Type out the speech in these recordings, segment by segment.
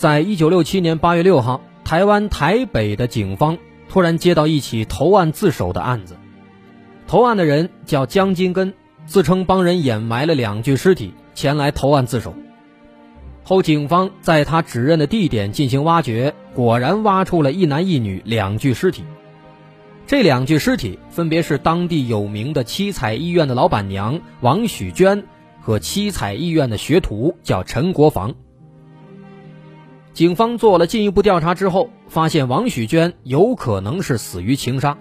在一九六七年八月六号，台湾台北的警方突然接到一起投案自首的案子。投案的人叫江金根，自称帮人掩埋了两具尸体，前来投案自首。后警方在他指认的地点进行挖掘，果然挖出了一男一女两具尸体。这两具尸体分别是当地有名的七彩医院的老板娘王许娟和七彩医院的学徒叫陈国防。警方做了进一步调查之后，发现王许娟有可能是死于情杀，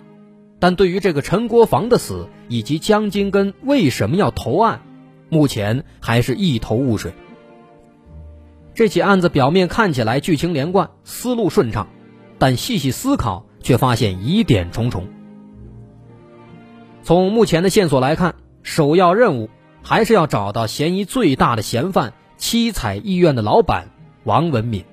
但对于这个陈国防的死以及江金根为什么要投案，目前还是一头雾水。这起案子表面看起来剧情连贯，思路顺畅，但细细思考。却发现疑点重重。从目前的线索来看，首要任务还是要找到嫌疑最大的嫌犯——七彩医院的老板王文敏。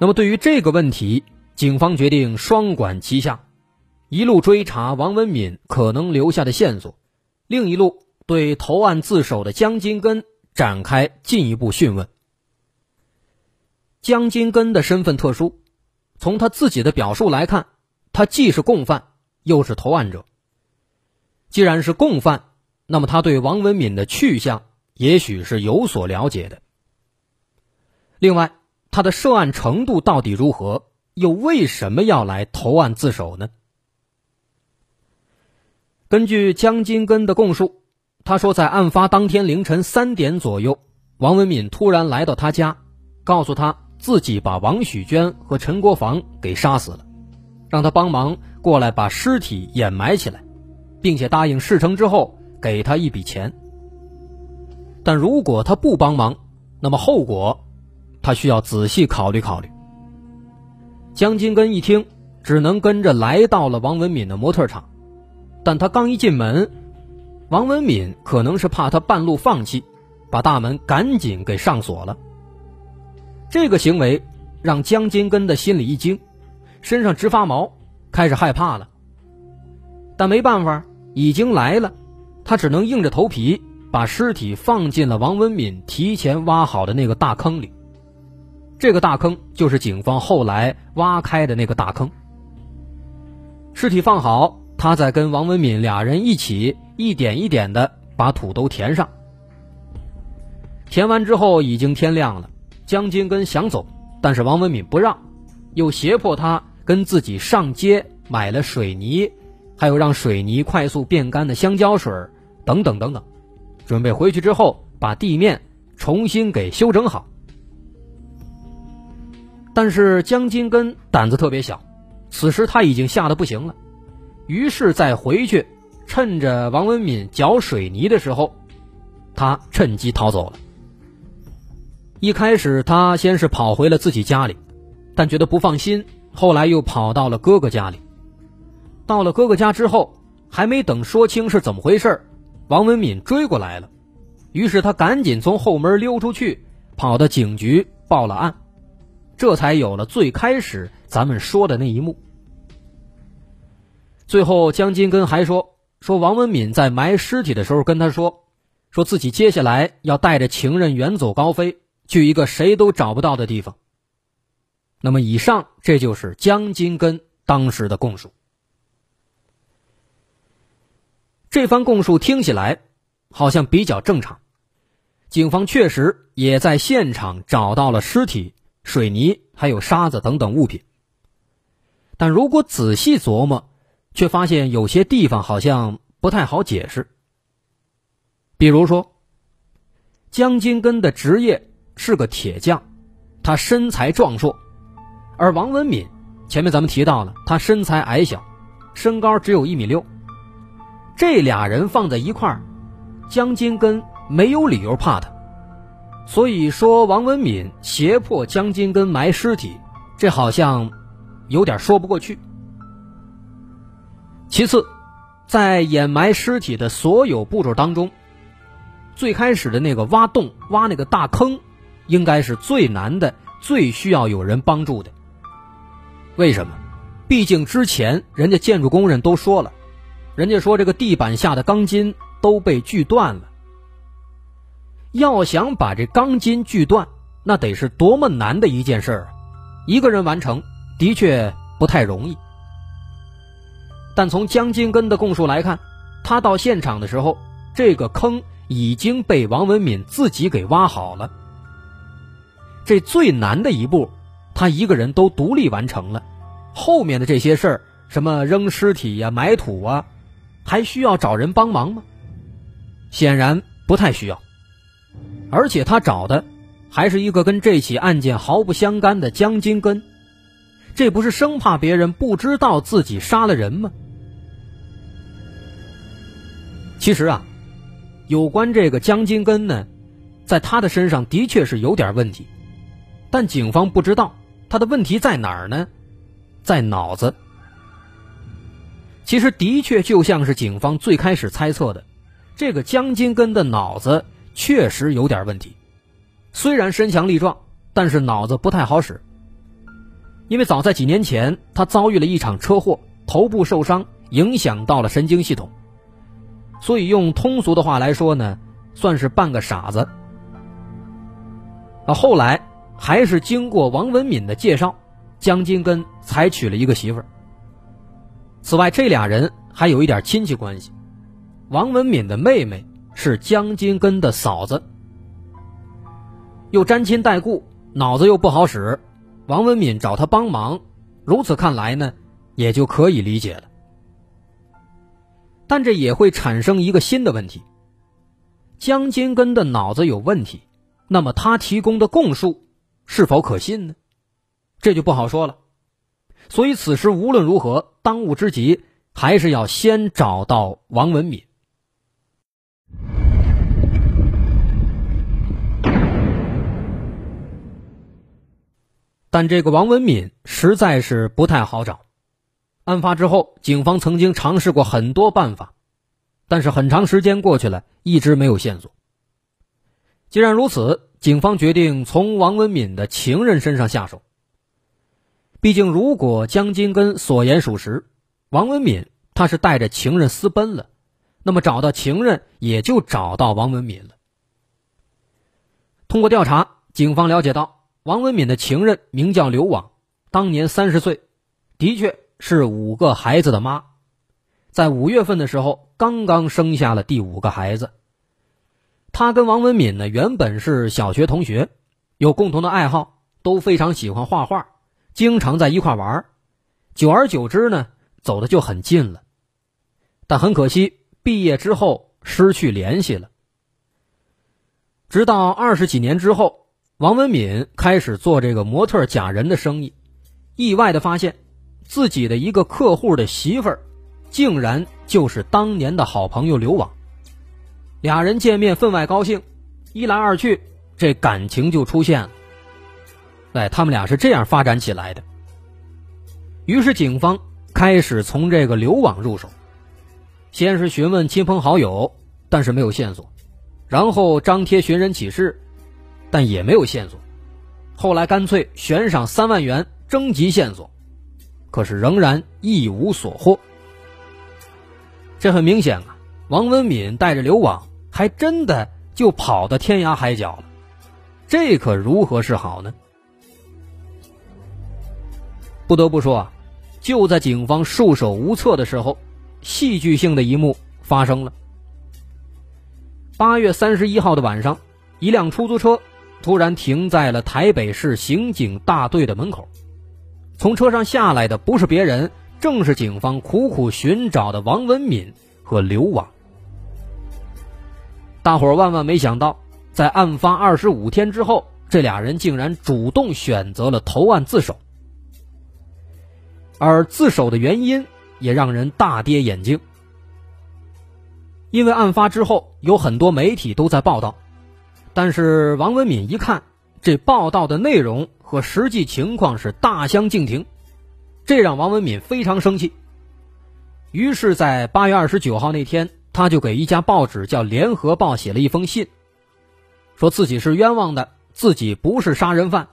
那么，对于这个问题，警方决定双管齐下，一路追查王文敏可能留下的线索，另一路对投案自首的江金根展开进一步讯问。江金根的身份特殊。从他自己的表述来看，他既是共犯，又是投案者。既然是共犯，那么他对王文敏的去向也许是有所了解的。另外，他的涉案程度到底如何？又为什么要来投案自首呢？根据江金根的供述，他说在案发当天凌晨三点左右，王文敏突然来到他家，告诉他。自己把王许娟和陈国防给杀死了，让他帮忙过来把尸体掩埋起来，并且答应事成之后给他一笔钱。但如果他不帮忙，那么后果他需要仔细考虑考虑。江金根一听，只能跟着来到了王文敏的模特厂，但他刚一进门，王文敏可能是怕他半路放弃，把大门赶紧给上锁了。这个行为让江金根的心里一惊，身上直发毛，开始害怕了。但没办法，已经来了，他只能硬着头皮把尸体放进了王文敏提前挖好的那个大坑里。这个大坑就是警方后来挖开的那个大坑。尸体放好，他再跟王文敏俩人一起一点一点的把土都填上。填完之后，已经天亮了。江金根想走，但是王文敏不让，又胁迫他跟自己上街买了水泥，还有让水泥快速变干的香蕉水等等等等，准备回去之后把地面重新给修整好。但是江金根胆子特别小，此时他已经吓得不行了，于是再回去，趁着王文敏搅水泥的时候，他趁机逃走了。一开始，他先是跑回了自己家里，但觉得不放心，后来又跑到了哥哥家里。到了哥哥家之后，还没等说清是怎么回事王文敏追过来了，于是他赶紧从后门溜出去，跑到警局报了案，这才有了最开始咱们说的那一幕。最后，江金根还说，说王文敏在埋尸体的时候跟他说，说自己接下来要带着情人远走高飞。去一个谁都找不到的地方。那么，以上这就是江金根当时的供述。这番供述听起来好像比较正常，警方确实也在现场找到了尸体、水泥还有沙子等等物品。但如果仔细琢磨，却发现有些地方好像不太好解释。比如说，江金根的职业。是个铁匠，他身材壮硕，而王文敏，前面咱们提到了，他身材矮小，身高只有一米六。这俩人放在一块儿，江金根没有理由怕他。所以说王文敏胁迫江金根埋尸体，这好像有点说不过去。其次，在掩埋尸体的所有步骤当中，最开始的那个挖洞、挖那个大坑，应该是最难的、最需要有人帮助的。为什么？毕竟之前人家建筑工人都说了，人家说这个地板下的钢筋都被锯断了。要想把这钢筋锯断，那得是多么难的一件事儿啊！一个人完成的确不太容易。但从江金根的供述来看，他到现场的时候，这个坑已经被王文敏自己给挖好了。这最难的一步，他一个人都独立完成了。后面的这些事儿，什么扔尸体呀、埋土啊，还需要找人帮忙吗？显然不太需要。而且他找的还是一个跟这起案件毫不相干的江金根，这不是生怕别人不知道自己杀了人吗？其实啊，有关这个江金根呢，在他的身上的确是有点问题，但警方不知道他的问题在哪儿呢？在脑子。其实的确就像是警方最开始猜测的，这个江金根的脑子确实有点问题。虽然身强力壮，但是脑子不太好使。因为早在几年前，他遭遇了一场车祸，头部受伤，影响到了神经系统。所以用通俗的话来说呢，算是半个傻子。啊，后来还是经过王文敏的介绍。江金根才娶了一个媳妇儿。此外，这俩人还有一点亲戚关系。王文敏的妹妹是江金根的嫂子，又沾亲带故，脑子又不好使。王文敏找他帮忙，如此看来呢，也就可以理解了。但这也会产生一个新的问题：江金根的脑子有问题，那么他提供的供述是否可信呢？这就不好说了，所以此时无论如何，当务之急还是要先找到王文敏。但这个王文敏实在是不太好找。案发之后，警方曾经尝试过很多办法，但是很长时间过去了，一直没有线索。既然如此，警方决定从王文敏的情人身上下手。毕竟，如果江金根所言属实，王文敏他是带着情人私奔了，那么找到情人也就找到王文敏了。通过调查，警方了解到，王文敏的情人名叫刘网，当年三十岁，的确是五个孩子的妈，在五月份的时候刚刚生下了第五个孩子。他跟王文敏呢原本是小学同学，有共同的爱好，都非常喜欢画画。经常在一块玩，久而久之呢，走的就很近了。但很可惜，毕业之后失去联系了。直到二十几年之后，王文敏开始做这个模特假人的生意，意外的发现，自己的一个客户的媳妇儿，竟然就是当年的好朋友刘网。俩人见面分外高兴，一来二去，这感情就出现了。哎，他们俩是这样发展起来的。于是警方开始从这个刘网入手，先是询问亲朋好友，但是没有线索；然后张贴寻人启事，但也没有线索。后来干脆悬赏三万元征集线索，可是仍然一无所获。这很明显啊，王文敏带着刘网，还真的就跑到天涯海角了。这可如何是好呢？不得不说啊，就在警方束手无策的时候，戏剧性的一幕发生了。八月三十一号的晚上，一辆出租车突然停在了台北市刑警大队的门口。从车上下来的不是别人，正是警方苦苦寻找的王文敏和刘网。大伙万万没想到，在案发二十五天之后，这俩人竟然主动选择了投案自首。而自首的原因也让人大跌眼镜，因为案发之后有很多媒体都在报道，但是王文敏一看这报道的内容和实际情况是大相径庭，这让王文敏非常生气。于是，在八月二十九号那天，他就给一家报纸叫《联合报》写了一封信，说自己是冤枉的，自己不是杀人犯，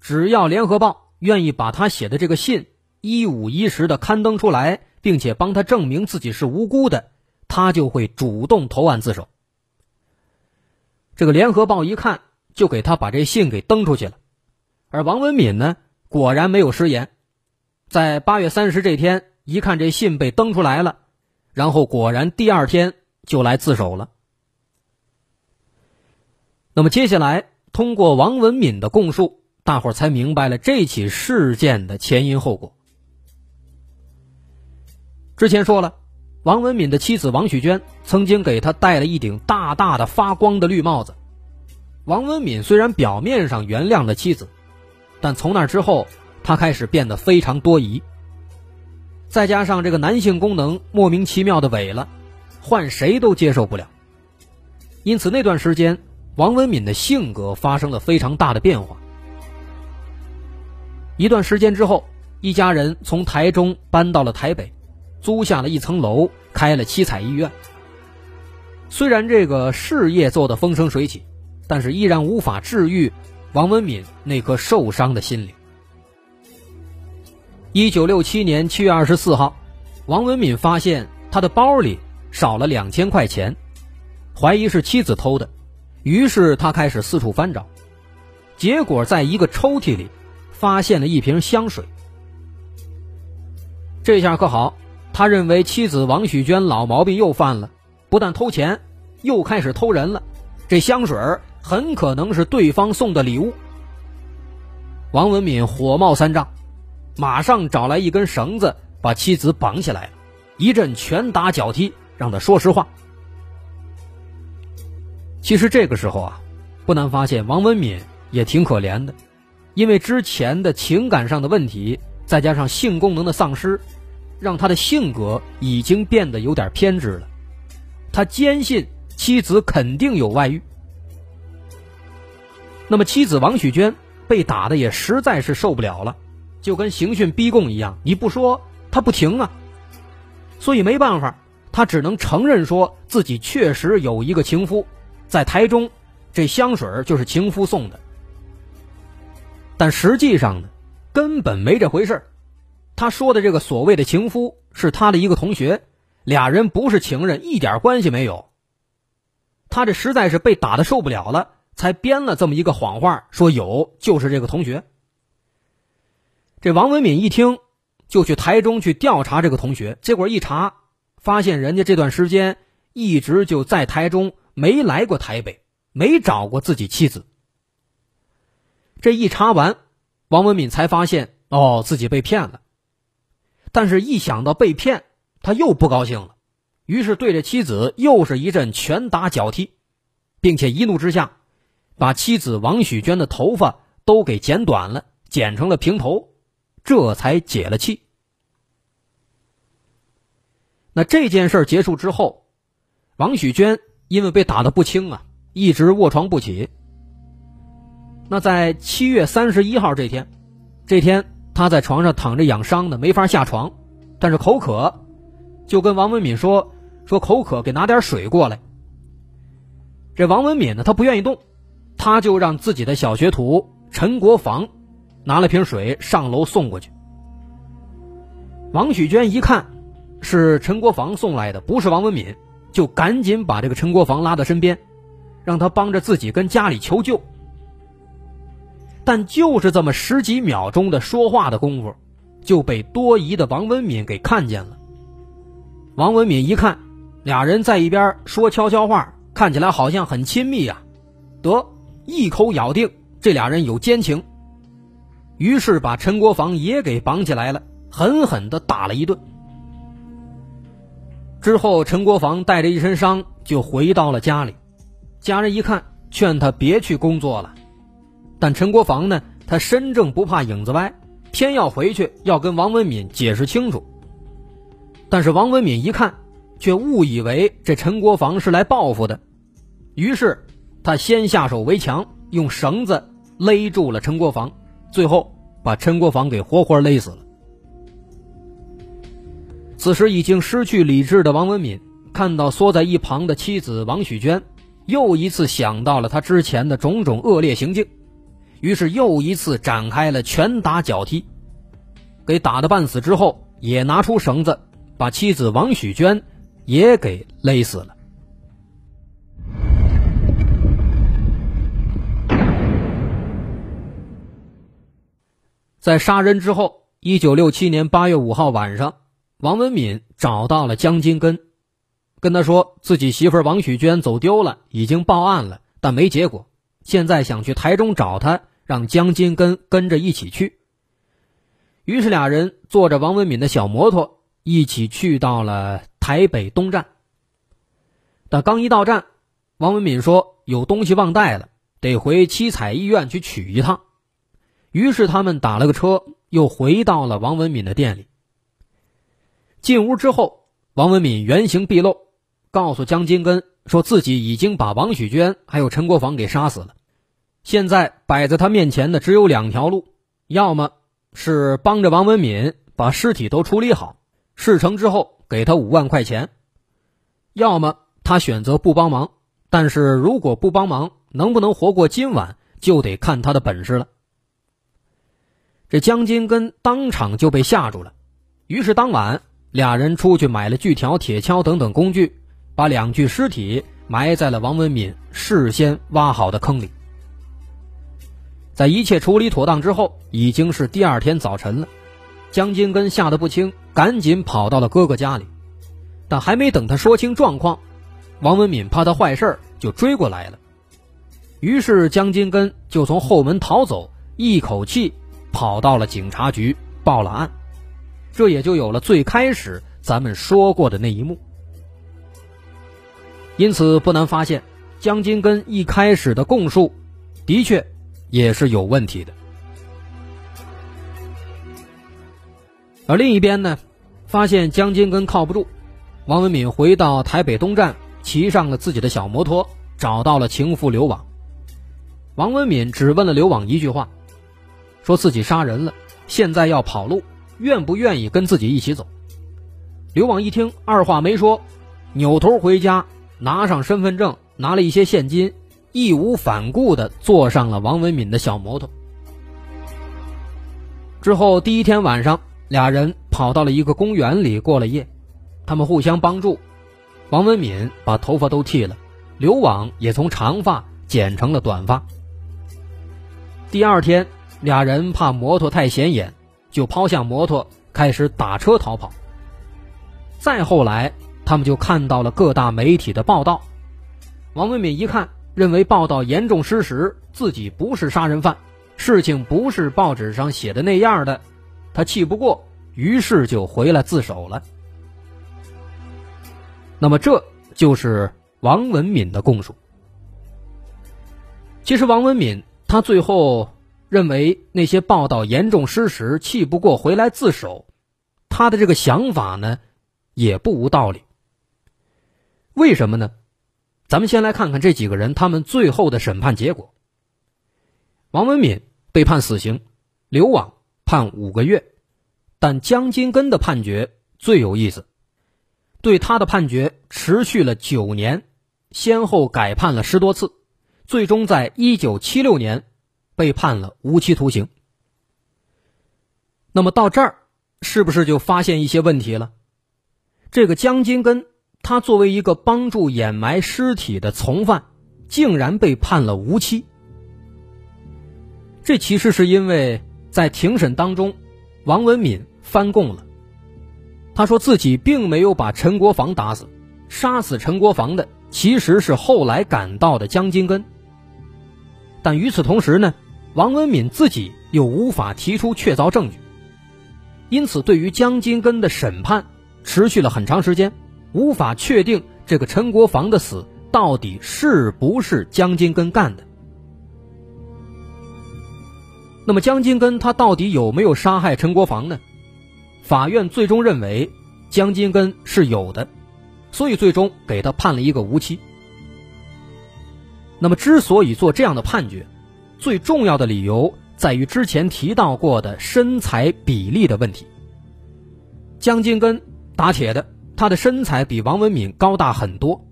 只要《联合报》愿意把他写的这个信一五一十的刊登出来，并且帮他证明自己是无辜的，他就会主动投案自首。这个《联合报》一看，就给他把这信给登出去了，而王文敏呢，果然没有食言，在八月三十这天。一看这信被登出来了，然后果然第二天就来自首了。那么接下来通过王文敏的供述，大伙才明白了这起事件的前因后果。之前说了，王文敏的妻子王许娟曾经给他戴了一顶大大的发光的绿帽子。王文敏虽然表面上原谅了妻子，但从那之后，他开始变得非常多疑。再加上这个男性功能莫名其妙的萎了，换谁都接受不了。因此那段时间，王文敏的性格发生了非常大的变化。一段时间之后，一家人从台中搬到了台北，租下了一层楼，开了七彩医院。虽然这个事业做得风生水起，但是依然无法治愈王文敏那颗受伤的心灵。一九六七年七月二十四号，王文敏发现他的包里少了两千块钱，怀疑是妻子偷的，于是他开始四处翻找，结果在一个抽屉里发现了一瓶香水。这下可好，他认为妻子王许娟老毛病又犯了，不但偷钱，又开始偷人了。这香水很可能是对方送的礼物。王文敏火冒三丈。马上找来一根绳子，把妻子绑起来了，一阵拳打脚踢，让他说实话。其实这个时候啊，不难发现王文敏也挺可怜的，因为之前的情感上的问题，再加上性功能的丧失，让他的性格已经变得有点偏执了。他坚信妻子肯定有外遇。那么妻子王许娟被打的也实在是受不了了。就跟刑讯逼供一样，你不说他不停啊，所以没办法，他只能承认说自己确实有一个情夫，在台中，这香水就是情夫送的。但实际上呢，根本没这回事他说的这个所谓的情夫是他的一个同学，俩人不是情人，一点关系没有。他这实在是被打的受不了了，才编了这么一个谎话，说有就是这个同学。这王文敏一听，就去台中去调查这个同学。结果一查，发现人家这段时间一直就在台中，没来过台北，没找过自己妻子。这一查完，王文敏才发现哦，自己被骗了。但是，一想到被骗，他又不高兴了，于是对着妻子又是一阵拳打脚踢，并且一怒之下，把妻子王许娟的头发都给剪短了，剪成了平头。这才解了气。那这件事结束之后，王许娟因为被打的不轻啊，一直卧床不起。那在七月三十一号这天，这天她在床上躺着养伤呢，没法下床，但是口渴，就跟王文敏说说口渴，给拿点水过来。这王文敏呢，他不愿意动，他就让自己的小学徒陈国防。拿了瓶水上楼送过去。王许娟一看是陈国防送来的，不是王文敏，就赶紧把这个陈国防拉到身边，让他帮着自己跟家里求救。但就是这么十几秒钟的说话的功夫，就被多疑的王文敏给看见了。王文敏一看，俩人在一边说悄悄话，看起来好像很亲密呀，得一口咬定这俩人有奸情。于是把陈国防也给绑起来了，狠狠的打了一顿。之后，陈国防带着一身伤就回到了家里。家人一看，劝他别去工作了。但陈国防呢，他身正不怕影子歪，偏要回去，要跟王文敏解释清楚。但是王文敏一看，却误以为这陈国防是来报复的，于是他先下手为强，用绳子勒住了陈国防，最后把陈国防给活活勒死了。此时已经失去理智的王文敏看到缩在一旁的妻子王许娟，又一次想到了他之前的种种恶劣行径，于是又一次展开了拳打脚踢，给打得半死之后，也拿出绳子把妻子王许娟也给勒死了。在杀人之后，一九六七年八月五号晚上，王文敏找到了江金根，跟他说自己媳妇王许娟走丢了，已经报案了，但没结果。现在想去台中找他，让江金根跟着一起去。于是俩人坐着王文敏的小摩托，一起去到了台北东站。但刚一到站，王文敏说有东西忘带了，得回七彩医院去取一趟。于是他们打了个车，又回到了王文敏的店里。进屋之后，王文敏原形毕露，告诉江金根说自己已经把王许娟还有陈国防给杀死了。现在摆在他面前的只有两条路：要么是帮着王文敏把尸体都处理好，事成之后给他五万块钱；要么他选择不帮忙。但是如果不帮忙，能不能活过今晚，就得看他的本事了。这江金根当场就被吓住了，于是当晚俩人出去买了锯条、铁锹等等工具，把两具尸体埋在了王文敏事先挖好的坑里。在一切处理妥当之后，已经是第二天早晨了。江金根吓得不轻，赶紧跑到了哥哥家里，但还没等他说清状况，王文敏怕他坏事就追过来了。于是江金根就从后门逃走，一口气。跑到了警察局报了案，这也就有了最开始咱们说过的那一幕。因此不难发现，江金根一开始的供述的确也是有问题的。而另一边呢，发现江金根靠不住，王文敏回到台北东站，骑上了自己的小摩托，找到了情妇刘网。王文敏只问了刘网一句话。说自己杀人了，现在要跑路，愿不愿意跟自己一起走？刘网一听，二话没说，扭头回家，拿上身份证，拿了一些现金，义无反顾地坐上了王文敏的小摩托。之后第一天晚上，俩人跑到了一个公园里过了夜，他们互相帮助，王文敏把头发都剃了，刘网也从长发剪成了短发。第二天。俩人怕摩托太显眼，就抛下摩托，开始打车逃跑。再后来，他们就看到了各大媒体的报道。王文敏一看，认为报道严重失实，自己不是杀人犯，事情不是报纸上写的那样的，他气不过，于是就回来自首了。那么，这就是王文敏的供述。其实，王文敏他最后。认为那些报道严重失实，气不过回来自首，他的这个想法呢，也不无道理。为什么呢？咱们先来看看这几个人他们最后的审判结果。王文敏被判死刑，刘网判五个月，但江金根的判决最有意思，对他的判决持续了九年，先后改判了十多次，最终在一九七六年。被判了无期徒刑。那么到这儿，是不是就发现一些问题了？这个江金根，他作为一个帮助掩埋尸体的从犯，竟然被判了无期。这其实是因为在庭审当中，王文敏翻供了。他说自己并没有把陈国防打死，杀死陈国防的其实是后来赶到的江金根。但与此同时呢？王文敏自己又无法提出确凿证据，因此对于江金根的审判持续了很长时间，无法确定这个陈国防的死到底是不是江金根干的。那么江金根他到底有没有杀害陈国防呢？法院最终认为江金根是有的，所以最终给他判了一个无期。那么，之所以做这样的判决，最重要的理由在于之前提到过的身材比例的问题。江金根打铁的，他的身材比王文敏高大很多，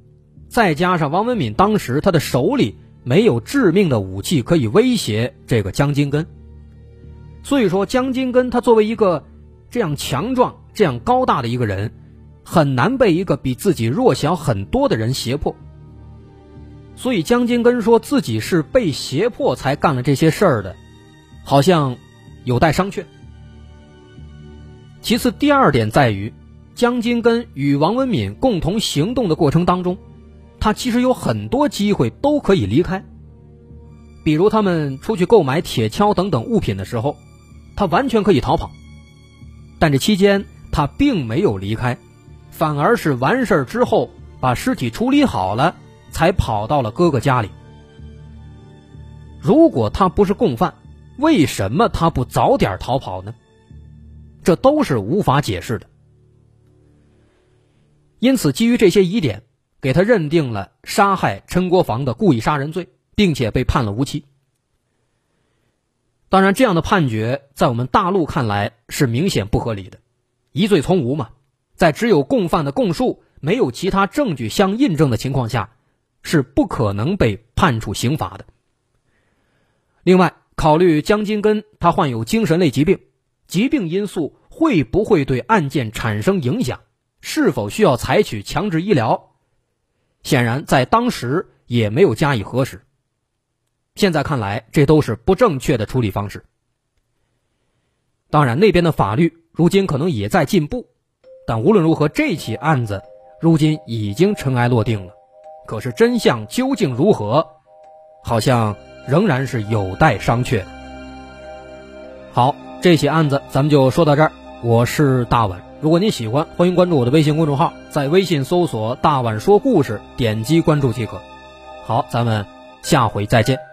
再加上王文敏当时他的手里没有致命的武器可以威胁这个江金根，所以说江金根他作为一个这样强壮、这样高大的一个人，很难被一个比自己弱小很多的人胁迫。所以江金根说自己是被胁迫才干了这些事儿的，好像有待商榷。其次，第二点在于，江金根与王文敏共同行动的过程当中，他其实有很多机会都可以离开。比如他们出去购买铁锹等等物品的时候，他完全可以逃跑，但这期间他并没有离开，反而是完事之后把尸体处理好了。才跑到了哥哥家里。如果他不是共犯，为什么他不早点逃跑呢？这都是无法解释的。因此，基于这些疑点，给他认定了杀害陈国防的故意杀人罪，并且被判了无期。当然，这样的判决在我们大陆看来是明显不合理的，疑罪从无嘛，在只有共犯的供述，没有其他证据相印证的情况下。是不可能被判处刑罚的。另外，考虑江金根他患有精神类疾病，疾病因素会不会对案件产生影响？是否需要采取强制医疗？显然，在当时也没有加以核实。现在看来，这都是不正确的处理方式。当然，那边的法律如今可能也在进步，但无论如何，这起案子如今已经尘埃落定了。可是真相究竟如何，好像仍然是有待商榷。好，这起案子咱们就说到这儿。我是大碗，如果您喜欢，欢迎关注我的微信公众号，在微信搜索“大碗说故事”，点击关注即可。好，咱们下回再见。